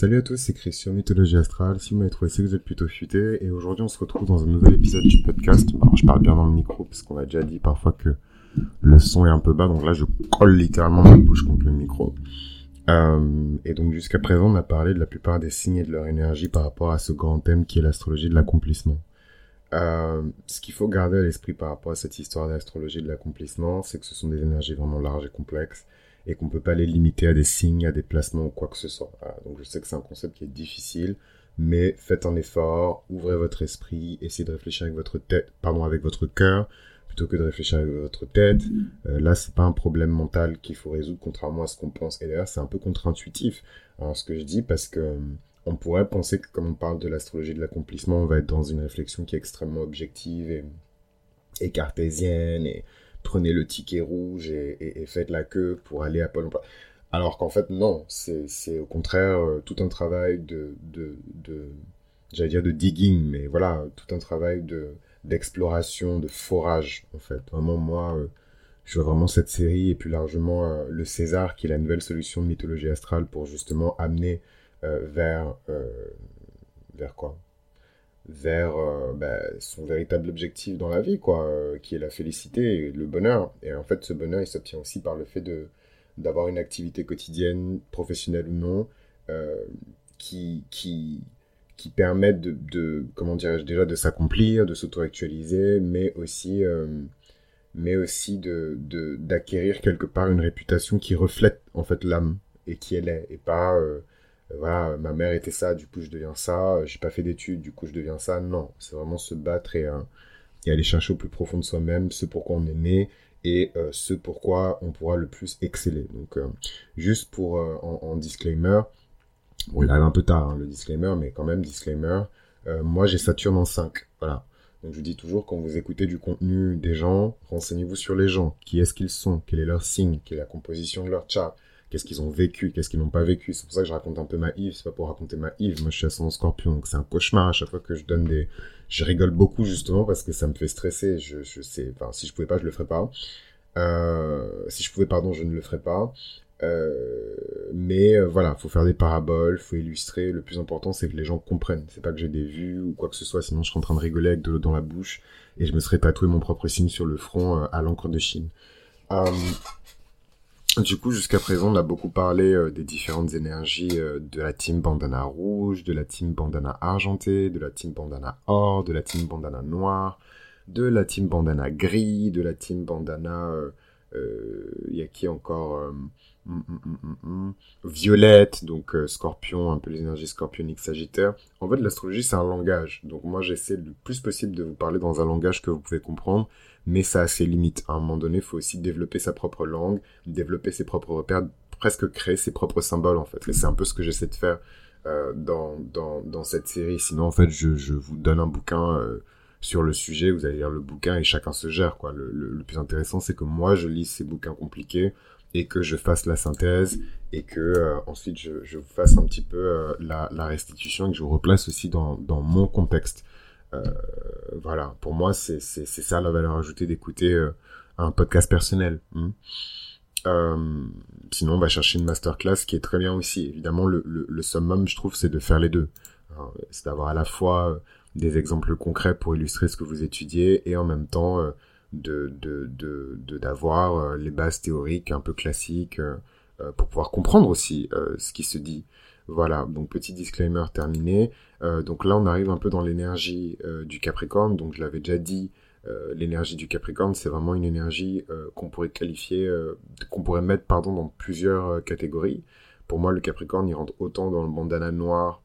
Salut à tous, c'est Christian, Mythologie Astrale. Si vous m'avez trouvé, c'est que vous êtes plutôt futé. Et aujourd'hui, on se retrouve dans un nouvel épisode du podcast. Alors, je parle bien dans le micro, parce qu'on a déjà dit parfois que le son est un peu bas. Donc là, je colle littéralement ma bouche contre le micro. Euh, et donc, jusqu'à présent, on a parlé de la plupart des signes et de leur énergie par rapport à ce grand thème qui est l'astrologie de l'accomplissement. Euh, ce qu'il faut garder à l'esprit par rapport à cette histoire d'astrologie de l'accomplissement, c'est que ce sont des énergies vraiment larges et complexes et qu'on peut pas les limiter à des signes, à des placements ou quoi que ce soit. Donc je sais que c'est un concept qui est difficile, mais faites un effort, ouvrez votre esprit, essayez de réfléchir avec votre tête, pardon, avec votre cœur, plutôt que de réfléchir avec votre tête. Euh, là, c'est pas un problème mental qu'il faut résoudre, contrairement à ce qu'on pense. Et d'ailleurs, c'est un peu contre-intuitif, hein, ce que je dis, parce que on pourrait penser que, comme on parle de l'astrologie de l'accomplissement, on va être dans une réflexion qui est extrêmement objective et, cartésienne prenez le ticket rouge et, faites la queue pour aller à Pôle. Alors qu'en fait, non, c'est au contraire euh, tout un travail de, j'allais dire de digging, mais voilà, tout un travail de d'exploration, de forage, en fait. Vraiment, moi, euh, je vois vraiment cette série et plus largement euh, le César, qui est la nouvelle solution de mythologie astrale pour justement amener vers, vers quoi? Vers euh, bah, son véritable objectif dans la vie, quoi, euh, qui est la félicité et le bonheur. Et en fait, ce bonheur, il s'obtient aussi par le fait de d'avoir une activité quotidienne, professionnelle ou non, euh, qui, qui, qui permettent de, de comment dirais-je, déjà de s'accomplir, de s'auto-actualiser, mais aussi, mais aussi de, d'acquérir quelque part une réputation qui reflète en fait l'âme et qui elle est, et pas voilà, ma mère était ça, du coup je deviens ça, j'ai pas fait d'études, du coup je deviens ça. Non, c'est vraiment se battre et, euh, et, aller chercher au plus profond de soi-même ce pourquoi on est né et euh, ce pourquoi on pourra le plus exceller. Donc, euh, juste pour en, disclaimer, bon, il arrive un peu tard hein, le disclaimer, mais quand même, disclaimer, moi j'ai Saturne en 5, voilà. Donc je vous dis toujours, quand vous écoutez du contenu des gens, renseignez-vous sur les gens, qui est-ce qu'ils sont, quel est leur signe, quelle est la composition de leur chart, qu'est-ce qu'ils ont vécu, qu'est-ce qu'ils n'ont pas vécu? C'est pour ça que je raconte un peu ma Yves, c'est pas pour raconter ma Yves. Moi, je suis ascendant scorpion, donc c'est un cauchemar à chaque fois que je donne des... Je rigole beaucoup, justement, parce que ça me fait stresser. Je, je sais, enfin, si je pouvais pas, je le ferais pas. Euh, si je pouvais, pardon, je ne le ferais pas. Euh, mais euh, voilà, faut faire des paraboles, faut illustrer. Le plus important, c'est que les gens comprennent. C'est pas que j'ai des vues ou quoi que ce soit, sinon je serais en train de rigoler avec de l'eau dans la bouche et je me serais tatoué mon propre signe sur le front euh, à l'encre de Chine. Du coup, jusqu'à présent, on a beaucoup parlé euh, des différentes énergies euh, de la team bandana rouge, de la team bandana argenté, de la team bandana or, de la team bandana noir, de la team bandana gris, de la team bandana... Euh, il y a qui encore mm, mm, mm, Violette, donc scorpion, un peu les énergies scorpioniques sagittaires. En fait, l'astrologie, c'est un langage. Donc moi, j'essaie le plus possible de vous parler dans un langage que vous pouvez comprendre mais ça a ses limites. À un moment donné, il faut aussi développer sa propre langue, développer ses propres repères, presque créer ses propres symboles en fait. Et c'est un peu ce que j'essaie de faire euh, dans, dans, dans cette série. Sinon, en fait, je, je vous donne un bouquin euh, sur le sujet, vous allez lire le bouquin et chacun se gère. Quoi. Le, le, plus intéressant, c'est que moi, je lis ces bouquins compliqués et que je fasse la synthèse et que euh, ensuite je, je vous fasse un petit peu euh, la, la restitution et que je vous replace aussi dans, dans mon contexte. Euh, voilà, pour moi, c'est ça la valeur ajoutée d'écouter euh, un podcast personnel. Hein. Euh, sinon, on va chercher une masterclass qui est très bien aussi. Évidemment, le, le, le summum, je trouve, c'est de faire les deux. C'est d'avoir à la fois des exemples concrets pour illustrer ce que vous étudiez et en même temps de d'avoir de, de, les bases théoriques un peu classiques pour pouvoir comprendre aussi ce qui se dit. Voilà, donc petit disclaimer terminé. Euh, donc là, on arrive un peu dans l'énergie euh, du Capricorne. Donc je l'avais déjà dit, euh, l'énergie du Capricorne, c'est vraiment une énergie qu'on pourrait qualifier, qu'on pourrait mettre pardon dans plusieurs catégories. Pour moi, le Capricorne, il rentre autant dans le bandana noir,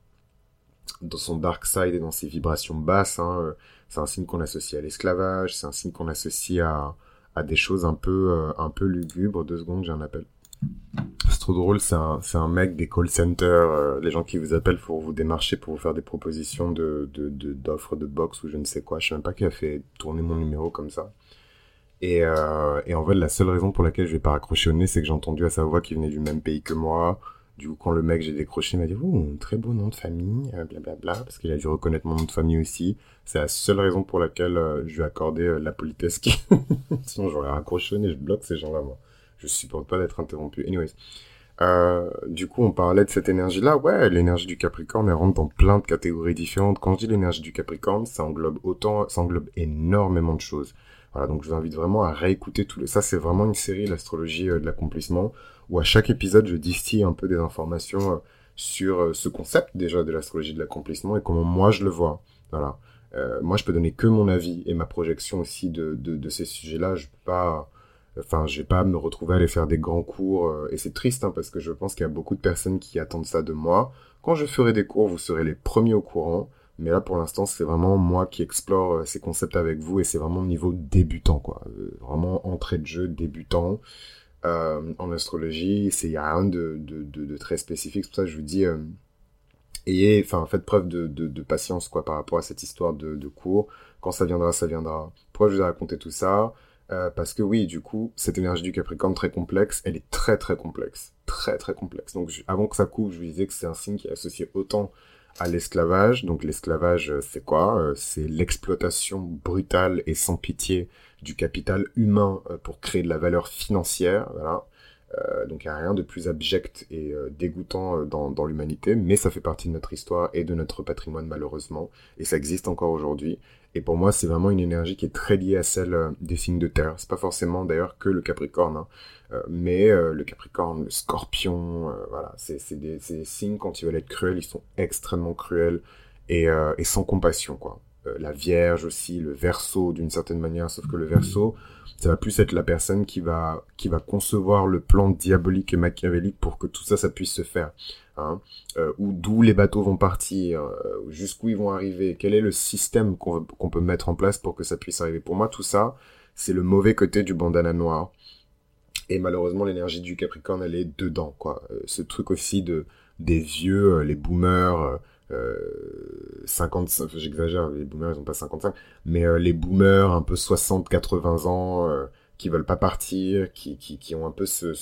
dans son dark side et dans ses vibrations basses. Hein. C'est un signe qu'on associe à l'esclavage, c'est un signe qu'on associe à, à des choses un peu, un peu lugubres. Deux secondes, j'ai un appel. C'est trop drôle, c'est un, un mec des call centers, euh, les gens qui vous appellent pour vous démarcher, pour vous faire des propositions de, de, d'offres de, box ou je ne sais quoi. Je sais même pas qui a fait tourner mon numéro comme ça. Et, euh, et en fait, la seule raison pour laquelle je vais pas raccrocher au nez, c'est que j'ai entendu à sa voix qu'il venait du même pays que moi. Du coup, quand le mec, j'ai décroché, il m'a dit, oh, très beau nom de famille, blablabla, bla, bla, parce qu'il a dû reconnaître mon nom de famille aussi. C'est la seule raison pour laquelle euh, je lui ai accordé la politesse. Sinon, j'aurais raccroché nez, je bloque ces gens-là, moi. Je supporte pas d'être interrompu. Anyways. Euh, du coup, on parlait de cette énergie-là. Ouais, l'énergie du Capricorne, elle rentre dans plein de catégories différentes. Quand je dis l'énergie du Capricorne, ça englobe autant, ça englobe énormément de choses. Voilà, donc je vous invite vraiment à réécouter tout le... Ça, c'est vraiment une série, l'astrologie euh, de l'accomplissement, où à chaque épisode, je distille un peu des informations euh, sur euh, ce concept déjà de l'astrologie de l'accomplissement et comment moi je le vois. Voilà. moi, je peux donner que mon avis et ma projection aussi de, de, ces sujets-là. Je peux pas Enfin, je vais pas me retrouver à aller faire des grands cours, et c'est triste, hein, parce que je pense qu'il y a beaucoup de personnes qui attendent ça de moi. Quand je ferai des cours, vous serez les premiers au courant, mais là, pour l'instant, c'est vraiment moi qui explore euh, ces concepts avec vous, et c'est vraiment niveau débutant, quoi. Euh, vraiment entrée de jeu débutant. en astrologie, c'est y a rien de, de, très spécifique, c'est pour ça que je vous dis, ayez, enfin, faites preuve de, patience, quoi, par rapport à cette histoire de, cours. Quand ça viendra, ça viendra. Pourquoi je vous ai raconté tout ça? Euh, parce que oui, du coup, cette énergie du Capricorne très complexe, elle est très très complexe. Très très complexe. Donc avant que ça coupe, je vous disais que c'est un signe qui est associé autant à l'esclavage. Donc l'esclavage, euh, c'est quoi euh, C'est l'exploitation brutale et sans pitié du capital humain pour créer de la valeur financière. Voilà. Donc il n'y a rien de plus abject et dégoûtant dans, dans l'humanité, mais ça fait partie de notre histoire et de notre patrimoine malheureusement, et ça existe encore aujourd'hui. Et pour moi, c'est vraiment une énergie qui est très liée à celle euh, des signes de terre. C'est pas forcément d'ailleurs que le Capricorne, hein. euh, mais euh, le Capricorne, le Scorpion, voilà, c'est des, des, signes quand ils veulent être cruels, ils sont extrêmement cruels et, et sans compassion, quoi. La Vierge aussi, le Verseau d'une certaine manière, sauf que le Verseau, ça va plus être la personne qui va qui va concevoir le plan diabolique et machiavélique pour que tout ça, ça puisse se faire hein, euh, ou d'où les bateaux vont partir, euh, jusqu'où ils vont arriver, quel est le système qu'on peut mettre en place pour que ça puisse arriver. Pour moi, tout ça, c'est le mauvais côté du bandana noir. Et malheureusement, l'énergie du Capricorne, elle est dedans, quoi. Euh, ce truc aussi de des vieux, les boomers, euh, 55, j'exagère, les boomers, ils ont pas 55, mais les boomers un peu 60, 80 ans, qui veulent pas partir, qui, qui, ont un peu ce,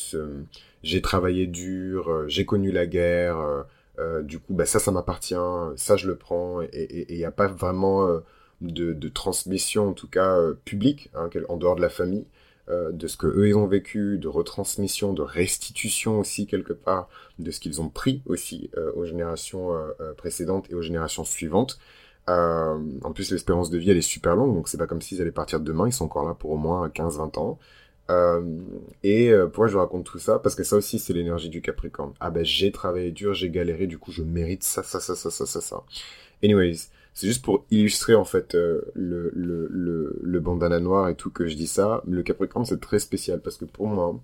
j'ai travaillé dur, euh, j'ai connu la guerre, euh, euh, du coup, bah, ça, ça m'appartient, ça, je le prends, et il n'y a pas vraiment de, de, transmission, en tout cas publique, hein, en dehors de la famille, de ce que eux ils ont vécu, de retransmission, de restitution aussi quelque part, de ce qu'ils ont pris aussi aux générations précédentes et aux générations suivantes. en plus, l'espérance de vie, elle est super longue, donc c'est pas comme s'ils allaient partir demain, ils sont encore là pour au moins 15-20 ans. Euh, et euh, pourquoi je raconte tout ça? Parce que ça aussi, c'est l'énergie du Capricorne. Ah ben, j'ai travaillé dur, j'ai galéré, du coup, je mérite ça, ça, ça, ça, ça, ça, ça. Anyways, c'est juste pour illustrer, en fait, euh, le, le, le, le bandana noir et tout que je dis ça. Le Capricorne, c'est très spécial parce que pour moi,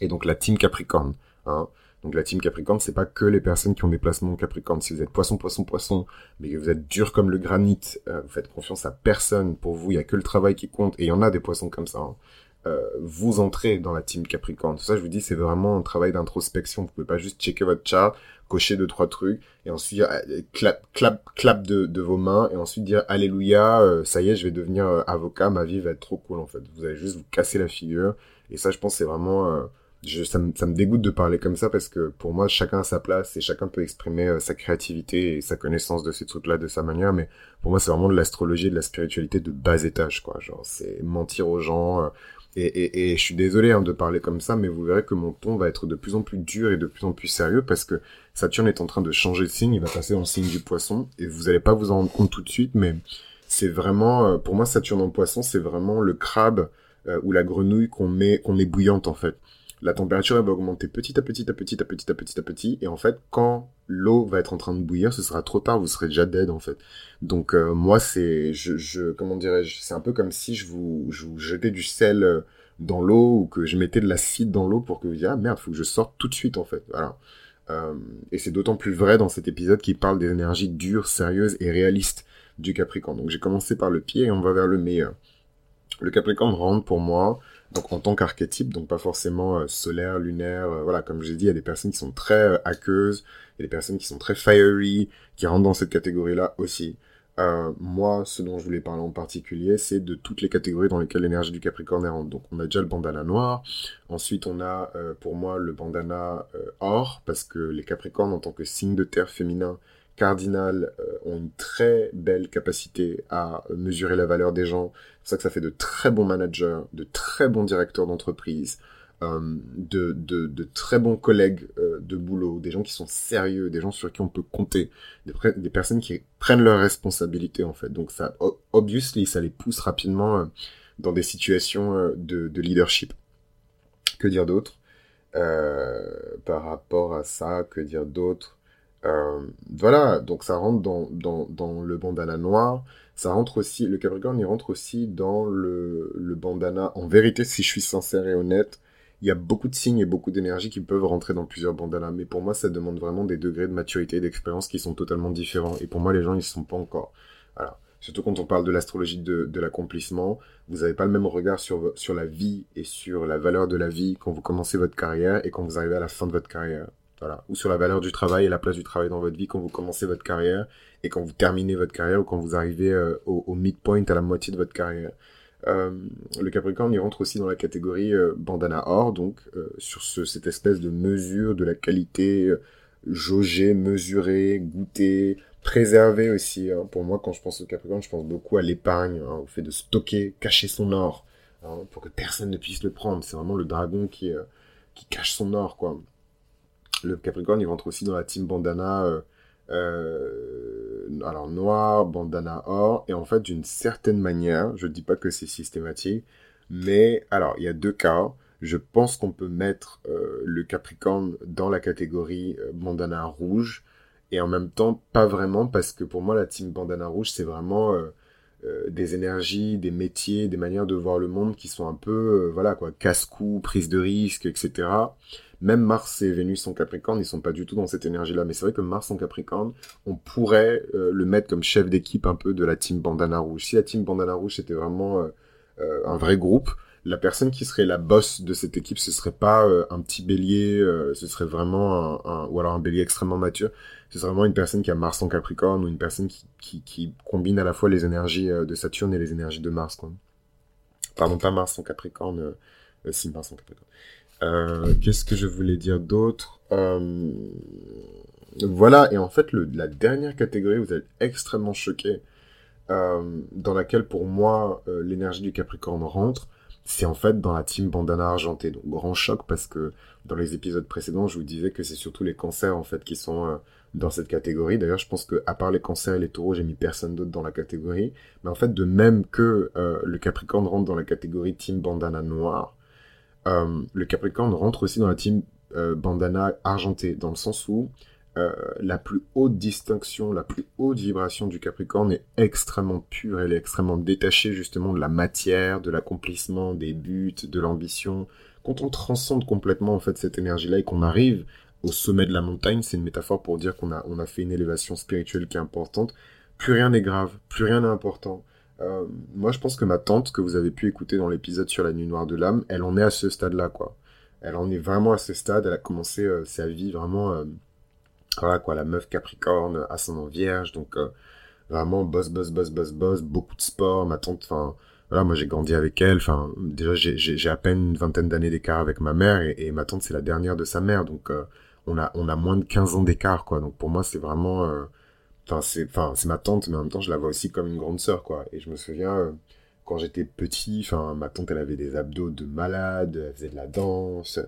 et donc la team Capricorne, hein, donc la team Capricorne, c'est pas que les personnes qui ont des placements Capricorne. Si vous êtes poisson, poisson, poisson, mais que vous êtes dur comme le granit, vous faites confiance à personne. Pour vous, il y a que le travail qui compte. Et il y en a des poissons comme ça. Hein. Euh, vous entrez dans la team Capricorne. Tout ça, je vous dis, c'est vraiment un travail d'introspection. Vous pouvez pas juste checker votre chart, cocher deux trois trucs et ensuite euh, clap clap clap de, vos mains et ensuite dire alléluia, euh, ça y est, je vais devenir avocat, ma vie va être trop cool en fait. Vous allez juste vous casser la figure et ça, je pense, c'est vraiment je, ça, me, ça me dégoûte de parler comme ça parce que pour moi, chacun a sa place et chacun peut exprimer sa créativité et sa connaissance de ces trucs-là de sa manière. Mais pour moi, c'est vraiment de l'astrologie et de la spiritualité de bas étage, quoi. Genre, c'est mentir aux gens, et, je suis désolé hein, de parler comme ça, mais vous verrez que mon ton va être de plus en plus dur et de plus en plus sérieux parce que Saturne est en train de changer de signe, il va passer en signe du poisson et vous n'allez pas vous en rendre compte tout de suite, mais c'est vraiment, euh, pour moi, Saturne en poisson, c'est vraiment le crabe euh, ou la grenouille qu'on met, qu'on met bouillante en fait. La température elle va augmenter petit à petit à petit à petit à petit à petit et en fait quand l'eau va être en train de bouillir ce sera trop tard vous serez déjà dead en fait. Donc euh, moi c'est je, je comment dirais-je c'est un peu comme si je vous je vous jetais du sel euh, dans l'eau ou que je mettais de l'acide dans l'eau pour que vous disiez ah merde faut que je sorte tout de suite en fait. Voilà. Euh, et c'est d'autant plus vrai dans cet épisode qui parle des énergies dures sérieuses et réalistes du Capricorne. Donc j'ai commencé par le pied et on va vers le meilleur. Le Capricorne rentre pour moi donc en tant qu'archétype, donc pas forcément euh, solaire, lunaire, euh, voilà, comme je l'ai dit, il y a des personnes qui sont très euh, aqueuses, il y a des personnes qui sont très fiery, qui rentrent dans cette catégorie-là aussi. moi, ce dont je voulais parler en particulier, c'est de toutes les catégories dans lesquelles l'énergie du Capricorne rentre. Donc on a déjà le bandana noir, ensuite on a pour moi le bandana or, parce que les Capricornes en tant que signe de terre féminin, Cardinal euh, ont une très belle capacité à mesurer la valeur des gens. C'est ça que ça fait de très bons managers, de très bons directeurs d'entreprise. de, de, très bons collègues de boulot, des gens qui sont sérieux, des gens sur qui on peut compter, des, des personnes qui prennent leurs responsabilités en fait. Donc ça, obviously, ça les pousse rapidement dans des situations de, de leadership. Que dire d'autre? Par rapport à ça Que dire d'autre? Euh, voilà, donc ça rentre dans, le bandana noir. Ça rentre aussi, le Capricorne, il rentre aussi dans le, bandana. En vérité, si je suis sincère et honnête, il y a beaucoup de signes et beaucoup d'énergie qui peuvent rentrer dans plusieurs bandanas. Mais pour moi, ça demande vraiment des degrés de maturité et d'expérience qui sont totalement différents. Et pour moi, les gens, ils ne sont pas encore. Voilà. Surtout quand on parle de l'astrologie de, l'accomplissement, vous n'avez pas le même regard sur la vie et sur la valeur de la vie quand vous commencez votre carrière et quand vous arrivez à la fin de votre carrière. Voilà. Ou sur la valeur du travail et la place du travail dans votre vie quand vous commencez votre carrière et quand vous terminez votre carrière ou quand vous arrivez euh, au, midpoint à la moitié de votre carrière. Euh, le Capricorne, il rentre aussi dans la catégorie euh, bandana or, donc sur ce, cette espèce de mesure de la qualité, jauger, mesurer, goûter, préserver aussi. Hein. Pour moi, quand je pense au Capricorne, je pense beaucoup à l'épargne, hein, au fait de stocker, cacher son or, hein, pour que personne ne puisse le prendre. C'est vraiment le dragon qui, qui cache son or, quoi le Capricorne, il rentre aussi dans la team bandana, euh, euh, noir, bandana or, et en fait, d'une certaine manière, je ne dis pas que c'est systématique, mais alors, il y a deux cas. Je pense qu'on peut mettre euh, le Capricorne dans la catégorie bandana rouge, et en même temps, pas vraiment, parce que pour moi, la team bandana rouge, c'est vraiment des énergies, des métiers, des manières de voir le monde qui sont un peu, voilà quoi, casse-cou, prise de risque, etc. Même Mars et Vénus en Capricorne, ils sont pas du tout dans cette énergie-là. Mais c'est vrai que Mars en Capricorne, on pourrait euh, le mettre comme chef d'équipe un peu de la team Bandana Rouge. Si la team Bandana Rouge était vraiment euh, euh, un vrai groupe, la personne qui serait la boss de cette équipe, ce serait pas un petit bélier, ce serait vraiment un, ou alors un bélier extrêmement mature. Ce serait vraiment une personne qui a Mars en Capricorne ou une personne qui, combine à la fois les énergies de Saturne et les énergies de Mars. Quoi. Pardon, pas Mars en Capricorne, si Mars en Capricorne. Euh, qu'est-ce que je voulais dire d'autre? Euh, Voilà, et en fait, la dernière catégorie, vous êtes extrêmement choqué, euh, dans laquelle pour moi, l'énergie du Capricorne rentre, c'est en fait dans la team bandana argentée. Donc grand choc parce que dans les épisodes précédents, je vous disais que c'est surtout les cancers en fait qui sont dans cette catégorie. D'ailleurs, je pense que à part les cancers et les taureaux, j'ai mis personne d'autre dans la catégorie. Mais en fait, de même que le Capricorne rentre dans la catégorie team bandana noire, euh, le Capricorne rentre aussi dans la team euh, bandana argenté, dans le sens où euh, la plus haute distinction, la plus haute vibration du Capricorne est extrêmement pure, elle est extrêmement détachée justement de la matière, de l'accomplissement, des buts, de l'ambition. Quand on transcende complètement en fait cette énergie-là et qu'on arrive au sommet de la montagne, c'est une métaphore pour dire qu'on a, on a fait une élévation spirituelle qui est importante, plus rien n'est grave, plus rien n'est important. Euh, moi, je pense que ma tante, que vous avez pu écouter dans l'épisode sur la nuit noire de l'âme, elle en est à ce stade-là, quoi. Elle en est vraiment à ce stade. Elle a commencé euh, sa vie vraiment, voilà, quoi, la meuf Capricorne, ascendant vierge, donc vraiment boss, boss, boss, boss, boss, beaucoup de sport. Ma tante, enfin, voilà, moi j'ai grandi avec elle. Enfin, déjà j'ai à peine une vingtaine d'années d'écart avec ma mère et, ma tante c'est la dernière de sa mère, donc on a on a moins de 15 ans d'écart, quoi. Donc pour moi c'est vraiment Enfin, c'est, c'est ma tante, mais en même temps, je la vois aussi comme une grande sœur, quoi. Et je me souviens, euh, quand j'étais petit, enfin, ma tante, elle avait des abdos de malade, elle faisait de la danse.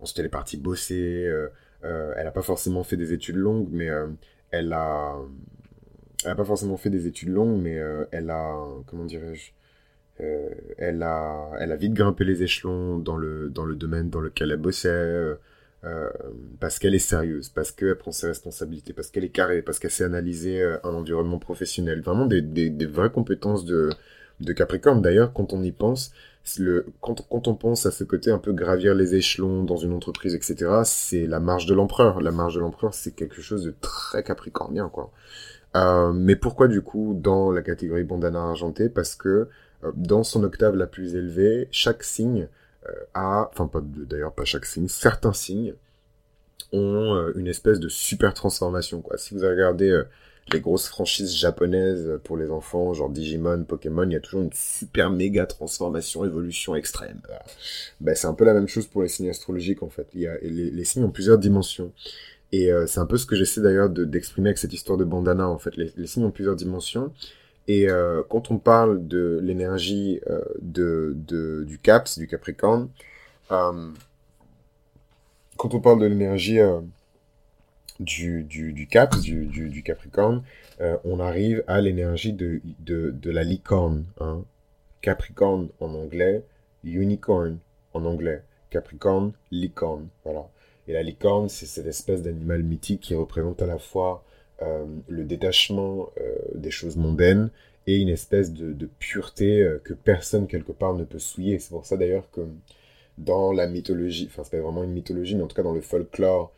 Ensuite, elle est partie bosser. Euh, euh, elle a pas forcément fait des études longues, mais elle a, elle a pas forcément fait des études longues, mais elle a, comment dirais-je, elle a, elle a vite grimpé les échelons dans le, dans le domaine dans lequel elle bossait. Euh, parce qu'elle est sérieuse, parce qu'elle prend ses responsabilités, parce qu'elle est carrée, parce qu'elle sait analyser euh, un environnement professionnel. Vraiment des, des, des vraies compétences de, de Capricorne. D'ailleurs, quand on y pense, quand, on pense à ce côté un peu gravir les échelons dans une entreprise, etc., c'est la marge de l'empereur. La marge de l'empereur, c'est quelque chose de très capricornien, quoi. Euh, mais pourquoi du coup dans la catégorie bandana argenté Parce que euh, dans son octave la plus élevée, chaque signe euh, a, enfin pas d'ailleurs pas chaque signe, certains signes ont une espèce de super transformation quoi. Si vous regardez les grosses franchises japonaises pour les enfants, genre Digimon, Pokémon, il y a toujours une super méga transformation, évolution extrême. Ben, c'est un peu la même chose pour les signes astrologiques en fait. Il y a, les, signes ont plusieurs dimensions. Et c'est un peu ce que j'essaie d'ailleurs d'exprimer avec cette histoire de bandana en fait. Les, signes ont plusieurs dimensions. Et euh, quand on parle de l'énergie euh, de, de, du CAPS, du Capricorne, euh, quand on parle de l'énergie du, du, du Cap, du, du, Capricorne, on arrive à l'énergie de, de, de, la licorne. Hein. Capricorne en anglais, unicorn en anglais. Capricorne, licorne. Voilà. Et la licorne, c'est cette espèce d'animal mythique qui représente à la fois euh, le détachement euh, des choses mondaines et une espèce de, pureté euh, que personne quelque part ne peut souiller. C'est pour ça d'ailleurs que dans la mythologie, enfin c'est pas vraiment une mythologie, mais en tout cas dans le folklore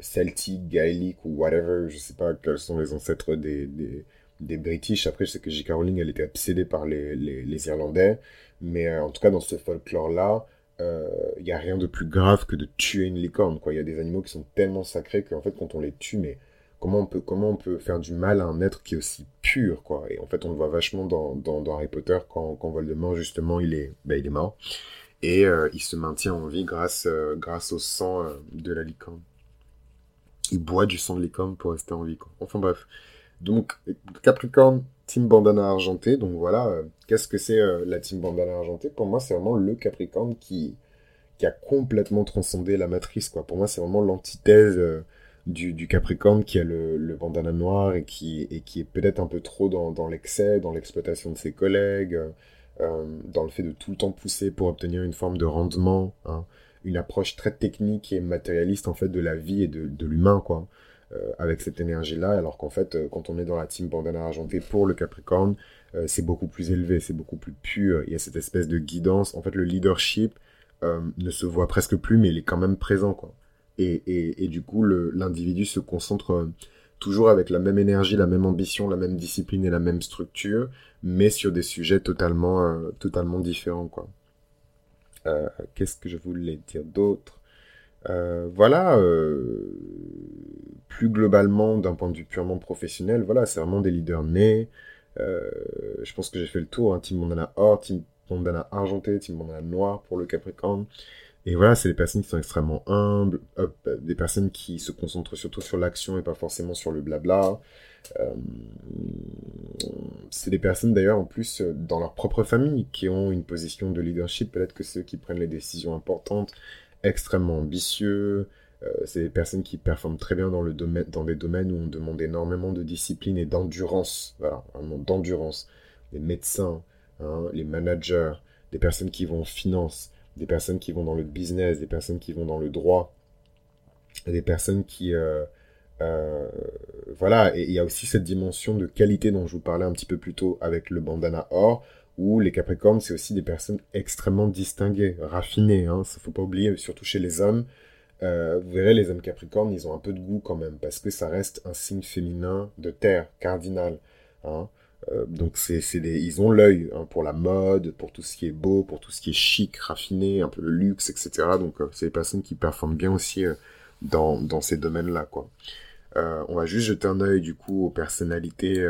celtique, gaélique ou whatever, je sais pas quels sont les ancêtres des, des, British. Après, je sais que J.K. Rowling, elle était obsédée par les, les, Irlandais, mais en tout cas dans ce folklore-là, il euh, n'y a rien de plus grave que de tuer une licorne. Il y a des animaux qui sont tellement sacrés qu'en fait, quand on les tue, mais comment on peut, comment on peut faire du mal à un être qui est aussi pur, quoi? Et en fait, on le voit vachement dans, dans, dans Harry Potter quand, quand Voldemort, justement, il est, ben, il est mort. Et euh, il se maintient en vie grâce, euh, grâce au sang de la licorne. Il boit du sang de licorne pour rester en vie. Enfin bref. Donc, Capricorne, team bandana argenté. Donc voilà, euh, qu'est-ce que c'est euh, la team bandana argenté Pour moi, c'est vraiment le Capricorne qui, qui a complètement transcendé la matrice. Pour moi, c'est vraiment l'antithèse euh, du, du, Capricorne qui a le, le, bandana noir et qui, et qui est peut-être un peu trop dans l'excès, dans l'exploitation de ses collègues, dans le fait de tout le temps pousser pour obtenir une forme de rendement. Hein. une approche très technique et matérialiste en fait de la vie et de, de l'humain quoi euh, avec cette énergie-là, alors qu'en fait, euh, quand on est dans la team bandana argenté pour le Capricorne, euh, c'est beaucoup plus élevé, c'est beaucoup plus pur, il y a cette espèce de guidance. En fait, le leadership ne se voit presque plus, mais il est quand même présent, quoi. Et, et, et du coup, l'individu se concentre toujours avec la même énergie, la même ambition, la même discipline et la même structure, mais sur des sujets totalement, totalement différents, quoi. Qu'est-ce que je voulais dire d'autre? Voilà plus globalement, d'un point de vue purement professionnel, voilà, c'est vraiment des leaders nés. Euh, je pense que j'ai fait le tour. Hein, Team Mondana or, Team Mondana argenté, Team Mondana noir pour le Capricorne. Et voilà, c'est des personnes qui sont extrêmement humbles, des personnes qui se concentrent surtout sur l'action et pas forcément sur le blabla. Euh, c'est des personnes d'ailleurs en plus dans leur propre famille qui ont une position de leadership, peut-être que ceux qui prennent les décisions importantes, extrêmement ambitieux, euh, c'est des personnes qui performent très bien dans, le domaine, dans des domaines où on demande énormément de discipline et d'endurance. Voilà, vraiment d'endurance. Les médecins, hein, les managers, des personnes qui vont en finance, des personnes qui vont dans le business, des personnes qui vont dans le droit, des personnes qui... Euh, euh, voilà, et il y a aussi cette dimension de qualité dont je vous parlais un petit peu plus tôt avec le bandana or, où les Capricornes, c'est aussi des personnes extrêmement distinguées, raffinées. Hein, ça faut pas oublier, surtout chez les hommes. Euh, vous verrez, les hommes capricornes, ils ont un peu de goût quand même, parce que ça reste un signe féminin de terre, cardinal. Hein. Euh, donc c'est, c'est ils ont l'œil hein, pour la mode, pour tout ce qui est beau, pour tout ce qui est chic, raffiné, un peu le luxe, etc. Donc euh, c'est des personnes qui performent bien aussi dans, dans ces domaines-là. quoi. on va juste jeter un œil du coup aux personnalités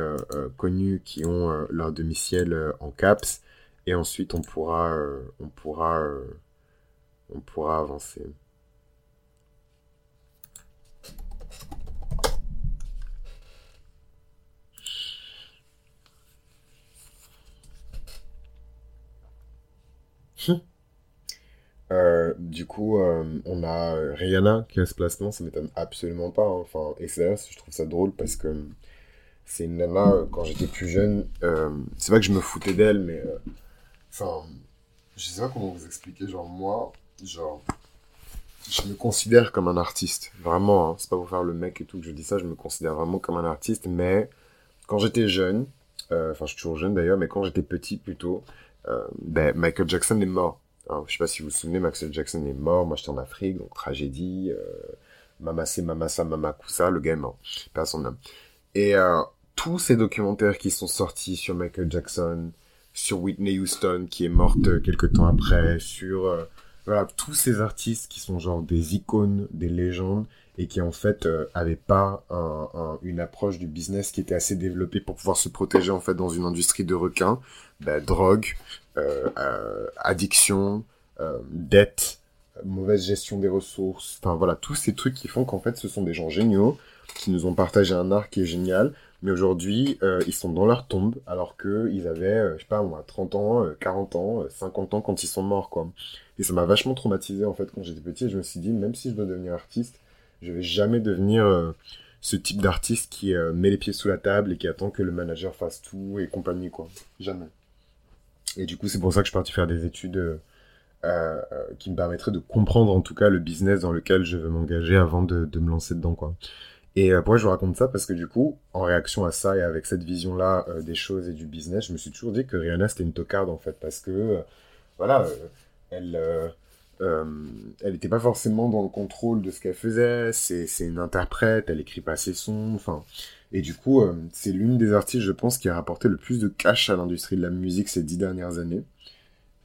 connues qui ont leur domicile en caps, et ensuite on pourra, on pourra, on pourra avancer. Euh, du coup, euh, on a Rihanna qui a ce placement, ça m'étonne absolument pas. Hein. Enfin, et c'est je trouve ça drôle parce que c'est une nana, euh, quand j'étais plus jeune, c'est vrai que je me foutais d'elle, mais enfin, je sais pas comment vous expliquer. Genre, moi, genre, je me considère comme un artiste, vraiment. Hein. c'est pas pour faire le mec et tout que je dis ça, je me considère vraiment comme un artiste, mais quand j'étais jeune, enfin, je suis toujours jeune d'ailleurs, mais quand j'étais petit plutôt, ben, Michael Jackson est mort. Alors, je sais pas si vous vous souvenez, Maxwell Jackson est mort. Moi, j'étais en Afrique, donc tragédie. Euh, Mamasa, Mamasa, Mamakusa, le gars est mort. Pas son. Et euh, tous ces documentaires qui sont sortis sur Michael Jackson, sur Whitney Houston, qui est morte euh, quelques temps après, sur euh, voilà tous ces artistes qui sont genre des icônes, des légendes, et qui en fait euh, avaient pas un, un, une approche du business qui était assez développée pour pouvoir se protéger en fait dans une industrie de requins, bah, drogue, addiction, euh, dette, mauvaise gestion des ressources, enfin voilà, tous ces trucs qui font qu'en fait ce sont des gens géniaux, qui nous ont partagé un art qui est génial, mais aujourd'hui ils sont dans leur tombe alors qu'ils avaient, je sais pas moi, 30 ans, 40 ans, 50 ans quand ils sont morts quoi. Et ça m'a vachement traumatisé en fait quand j'étais petit. Je me suis dit, même si je dois devenir artiste, je vais jamais devenir euh, ce type d'artiste qui euh, met les pieds sous la table et qui attend que le manager fasse tout et compagnie quoi. Jamais. Et du coup, c'est pour ça que je suis parti faire des études euh, qui me permettraient de comprendre en tout cas le business dans lequel je veux m'engager avant de, me lancer dedans quoi. Et pourquoi je vous raconte ça? Parce que du coup, en réaction à ça et avec cette vision-là des choses et du business, je me suis toujours dit que Rihanna c'était une tocarde en fait, parce que voilà, elle euh, elle n'était pas forcément dans le contrôle de ce qu'elle faisait. C'est, une interprète, elle écrit pas ses sons. Enfin, et du coup, euh, c'est l'une des artistes, je pense, qui a rapporté le plus de cash à l'industrie de la musique ces dix dernières années.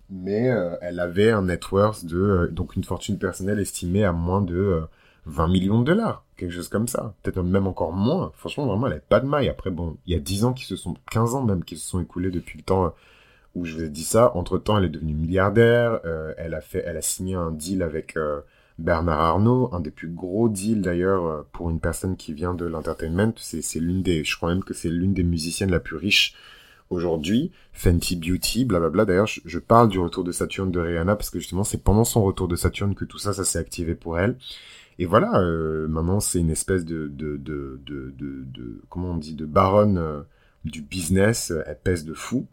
Mais euh, elle avait un net worth de donc une fortune personnelle estimée à moins de 20 millions de dollars, quelque chose comme ça. Peut-être même encore moins. Franchement, vraiment, elle n'avait pas de maille. Après, bon, il y a 10 ans qui se sont, 15 ans même qui se sont écoulés depuis le temps où je vous ai dit ça. Entre temps, elle est devenue milliardaire. Euh, elle a fait, elle a signé un deal avec euh, Bernard Arnault, un des plus gros deals d'ailleurs euh, pour une personne qui vient de l'entertainment. C'est, l'une des, je crois même que c'est l'une des musiciennes la plus riche aujourd'hui. Fenty Beauty, blablabla. D'ailleurs, je, parle du retour de Saturne de Rihanna parce que justement, c'est pendant son retour de Saturne que tout ça, ça s'est activé pour elle. Et voilà, maintenant, c'est une espèce de, de, de, de, de, comment on dit, de baronne du business. Elle pèse de fou.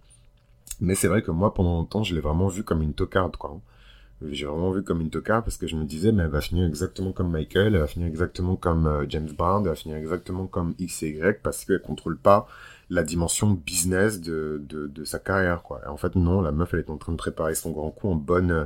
Mais c'est vrai que moi, pendant longtemps, je l'ai vraiment vu comme une tocarde, quoi. J'ai vraiment vu comme une tocarde parce que je me disais, mais elle va finir exactement comme Michael, elle va finir exactement comme euh, James Brown, elle va finir exactement comme X et Y parce qu'elle contrôle pas la dimension business de, sa carrière, quoi. Et en fait, non, la meuf, elle est en train de préparer son grand coup en bonne euh,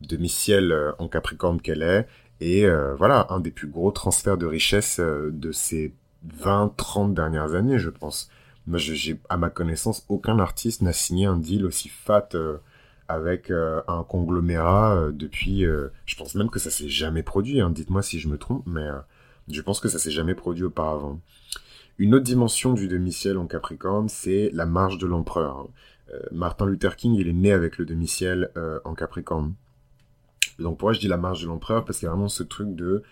demi-ciel euh, en Capricorne qu'elle est. Et voilà, un des plus gros transferts de richesse de ces 20-30 dernières années, je pense. Moi, j'ai, à ma connaissance, aucun artiste n'a signé un deal aussi fat avec euh, un conglomérat euh, depuis. je pense même que ça s'est jamais produit. Hein. Dites-moi si je me trompe, mais je pense que ça s'est jamais produit auparavant. Une autre dimension du demi-ciel en Capricorne, c'est la marche de l'empereur. Hein. Martin Luther King, il est né avec le demi-ciel en Capricorne. Donc pourquoi je dis la marche de l'empereur? Parce qu'il y a vraiment ce truc de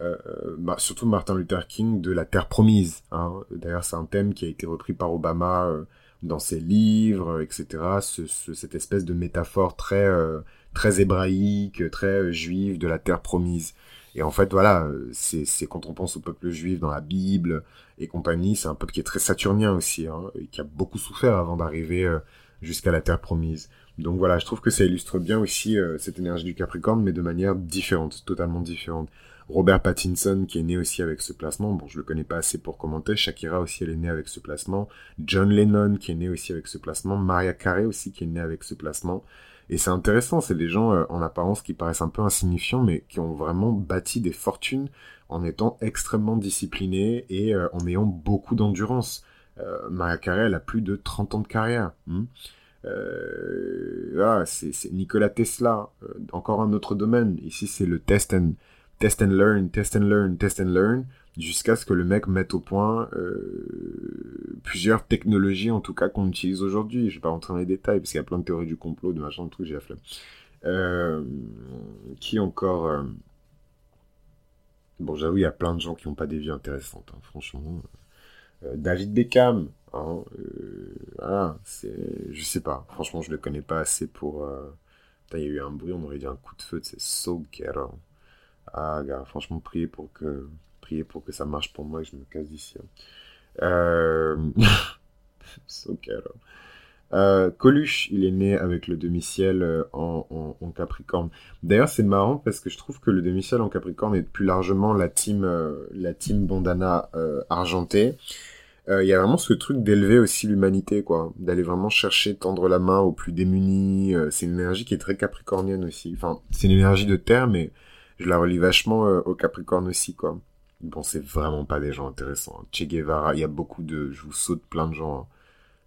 euh, bah, surtout Martin Luther King, de la Terre promise. Hein. D'ailleurs, c'est un thème qui a été repris par Obama euh, dans ses livres, etc. Ce, cette espèce de métaphore très, euh, très hébraïque, très juive de la Terre promise. Et en fait, voilà, c'est quand on pense au peuple juif dans la Bible et compagnie, c'est un peuple qui est très saturnien aussi, hein, et qui a beaucoup souffert avant d'arriver jusqu'à la Terre promise. Donc voilà, je trouve que ça illustre bien aussi cette énergie du Capricorne, mais de manière différente, totalement différente. Robert Pattinson qui est né aussi avec ce placement. Bon, je le connais pas assez pour commenter. Shakira aussi, elle est née avec ce placement. John Lennon qui est né aussi avec ce placement. Maria Carey aussi qui est née avec ce placement. Et c'est intéressant, c'est des gens euh, en apparence qui paraissent un peu insignifiants, mais qui ont vraiment bâti des fortunes en étant extrêmement disciplinés et euh, en ayant beaucoup d'endurance. Euh, Maria Carey, elle a plus de 30 ans de carrière. Hmm. ah, c'est Nikola Tesla, encore un autre domaine. Ici, c'est le test and test and learn, test and learn, test and learn, jusqu'à ce que le mec mette au point euh, plusieurs technologies, en tout cas, qu'on utilise aujourd'hui. Je vais pas rentrer dans les détails, parce qu'il y a plein de théories du complot, de machin, de trucs, j'ai la flemme. Euh, qui encore... Euh, bon, j'avoue, il y a plein de gens qui n'ont pas des vies intéressantes, hein, franchement. David Beckham, hein, voilà. Je sais pas, franchement, je le connais pas assez pour... il y a eu un bruit, on aurait dit un coup de feu, c'est so ghetto. Ah, gars, franchement, priez pour que, priez pour que ça marche pour moi et que je me casse d'ici. Hein. Euh... Euh, Coluche, il est né avec le demi-ciel euh, en, en, Capricorne. D'ailleurs, c'est marrant parce que je trouve que le demi-ciel en Capricorne est plus largement la team, euh, la team bandana argentée. Il y a vraiment ce truc d'élever aussi l'humanité, quoi, d'aller vraiment chercher tendre la main aux plus démunis. c'est une énergie qui est très capricornienne aussi. Enfin, c'est une énergie de terre, mais je la relis vachement euh, au Capricorne aussi, quoi. Bon, c'est vraiment pas des gens intéressants. Che Guevara, il y a beaucoup de... Je vous saute plein de gens. Hein.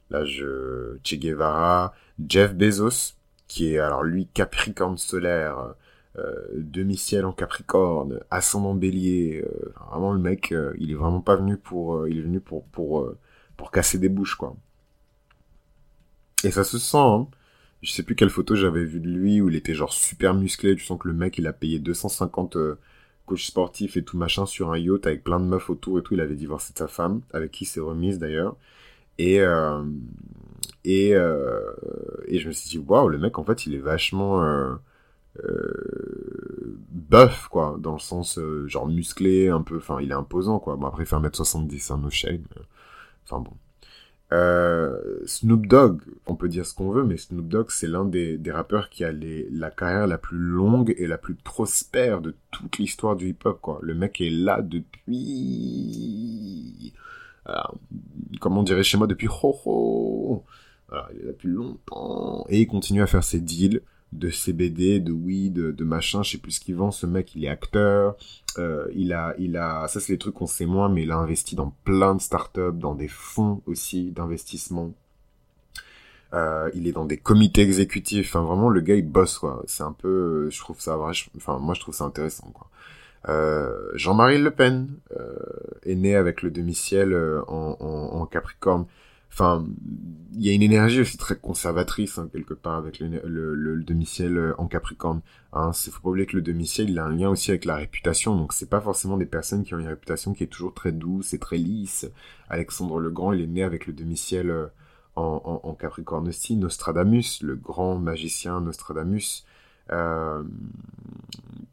Là, je... Che Guevara, Jeff Bezos, qui est alors lui Capricorne solaire, euh, demi-ciel en Capricorne, ascendant Bélier. Euh, vraiment le mec, il est vraiment pas venu pour, il est venu pour pour pour casser des bouches quoi. Et ça se sent. Hein je sais plus quelle photo j'avais vu de lui où il était genre super musclé. Tu sens que le mec, il a payé 250 euh, coachs sportifs et tout machin sur un yacht avec plein de meufs autour et tout. Il avait divorcé de sa femme, avec qui il s'est remise d'ailleurs. Et euh, et euh, et je me suis dit waouh, le mec en fait, il est vachement euh, buff, quoi, dans le sens euh, genre musclé, un peu, enfin, il est imposant, quoi. Bon, après, il fait 1m70, un no shade. Enfin bon. Euh, Snoop Dogg, on peut dire ce qu'on veut, mais Snoop Dogg, c'est l'un des, rappeurs qui a la carrière la plus longue et la plus prospère de toute l'histoire du hip-hop. Le mec est là depuis... Comment on dirait chez moi, depuis ho ho il est là depuis longtemps. Et il continue à faire ses deals de CBD, de weed, de, machin, je sais plus ce qu'il vend. Ce mec, il est acteur. Euh, il a, il a, ça c'est les trucs qu'on sait moins, mais il a investi dans plein de startups, dans des fonds aussi d'investissement. Euh, il est dans des comités exécutifs. Enfin, vraiment, le gars, il bosse, quoi. C'est un peu, je trouve ça vrai. Enfin, moi, je trouve ça intéressant, quoi. Euh, Jean-Marie Le Pen euh, est né avec le demi-ciel euh, en, en, Capricorne enfin, il y a une énergie aussi très conservatrice hein, quelque part avec le, le, le, demi-ciel euh, en Capricorne. Hein, c'est faut pas oublier que le demi-ciel il a un lien aussi avec la réputation, donc c'est pas forcément des personnes qui ont une réputation qui est toujours très douce et très lisse. Alexandre le Grand, il est né avec le demi-ciel euh, en, Capricorne aussi. Nostradamus, le grand magicien Nostradamus, euh,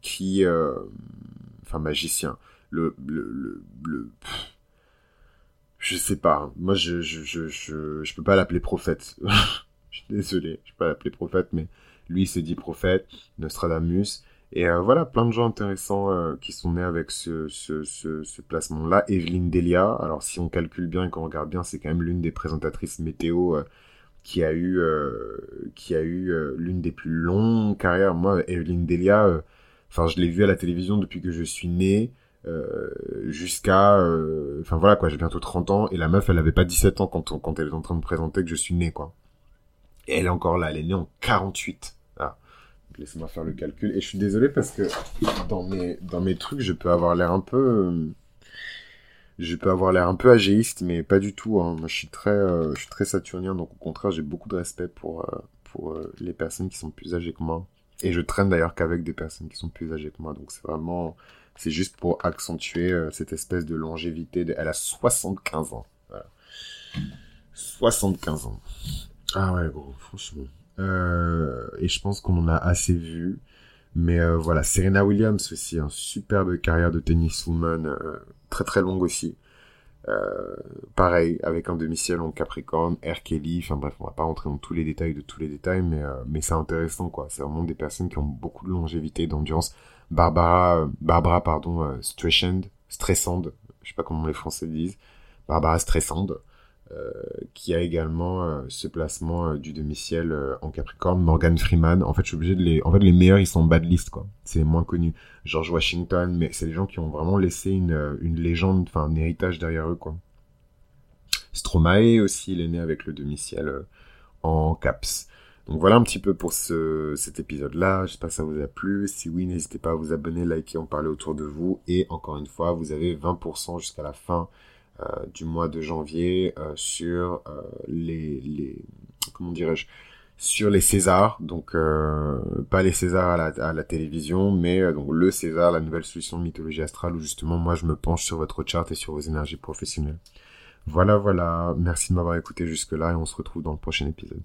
qui, enfin magicien, le le le, le je sais pas. Moi, je, je, je, je, je peux pas l'appeler prophète. je suis désolé, je peux pas l'appeler prophète, mais lui, il se dit prophète, Nostradamus. Et euh, voilà, plein de gens intéressants euh, qui sont nés avec ce, ce, ce, ce placement-là. Evelyne Delia, alors si on calcule bien et qu'on regarde bien, c'est quand même l'une des présentatrices météo euh, qui a eu, qui a eu l'une des plus longues carrières. Moi, Evelyne Delia, enfin, je l'ai vue à la télévision depuis que je suis né. Euh, jusqu'à euh, enfin voilà quoi j'ai bientôt 30 ans et la meuf elle avait pas 17 ans quand elle est en train de présenter que je suis né quoi et elle est encore là elle est née en 48 ah. laissez-moi faire le calcul et je suis désolé parce que dans mes dans mes trucs je peux avoir l'air un peu euh, je peux avoir l'air un peu agéiste mais pas du tout hein. je suis très je suis très saturnien donc au contraire j'ai beaucoup de respect pour pour les personnes qui sont plus âgées que moi et je traîne d'ailleurs qu'avec des personnes qui sont plus âgées que moi donc c'est vraiment c'est juste pour accentuer euh, cette espèce de longévité. Elle a 75 ans. Voilà. 75 ans. Ah ouais, gros, franchement. Euh, et je pense qu'on en a assez vu. Mais euh, voilà, Serena Williams aussi, un superbe carrière de tenniswoman, très très longue aussi. Pareil, avec un demi-ciel en Capricorne, R. Kelly, enfin bref, on va pas rentrer dans tous les détails de tous les détails, mais, mais c'est intéressant quoi. C'est vraiment des personnes qui ont beaucoup de longévité, d'endurance. Barbara, euh, Barbara, pardon, euh, Stressand, Stressande, je sais pas comment les Français disent, Barbara Stressande, euh, qui a également ce placement du demi-ciel en Capricorne, Morgan Freeman. En fait, je suis obligé de les, en fait, les meilleurs, ils sont en bad list, quoi. C'est les moins connus. George Washington, mais c'est les gens qui ont vraiment laissé une, une légende, enfin, un héritage derrière eux, quoi. Stromae aussi, il est né avec le demi-ciel en caps. Donc voilà un petit peu pour ce, cet épisode-là. J'espère que ça vous a plu. Si oui, n'hésitez pas à vous abonner, liker, en parler autour de vous. Et encore une fois, vous avez 20% jusqu'à la fin euh, du mois de janvier euh, sur euh, les, les, comment dirais-je, sur les Césars. Donc pas les Césars à la, à la télévision, mais donc le César, la nouvelle solution de mythologie astrale, où justement moi je me penche sur votre charte et sur vos énergies professionnelles. Voilà, voilà. Merci de m'avoir écouté jusque-là et on se retrouve dans le prochain épisode.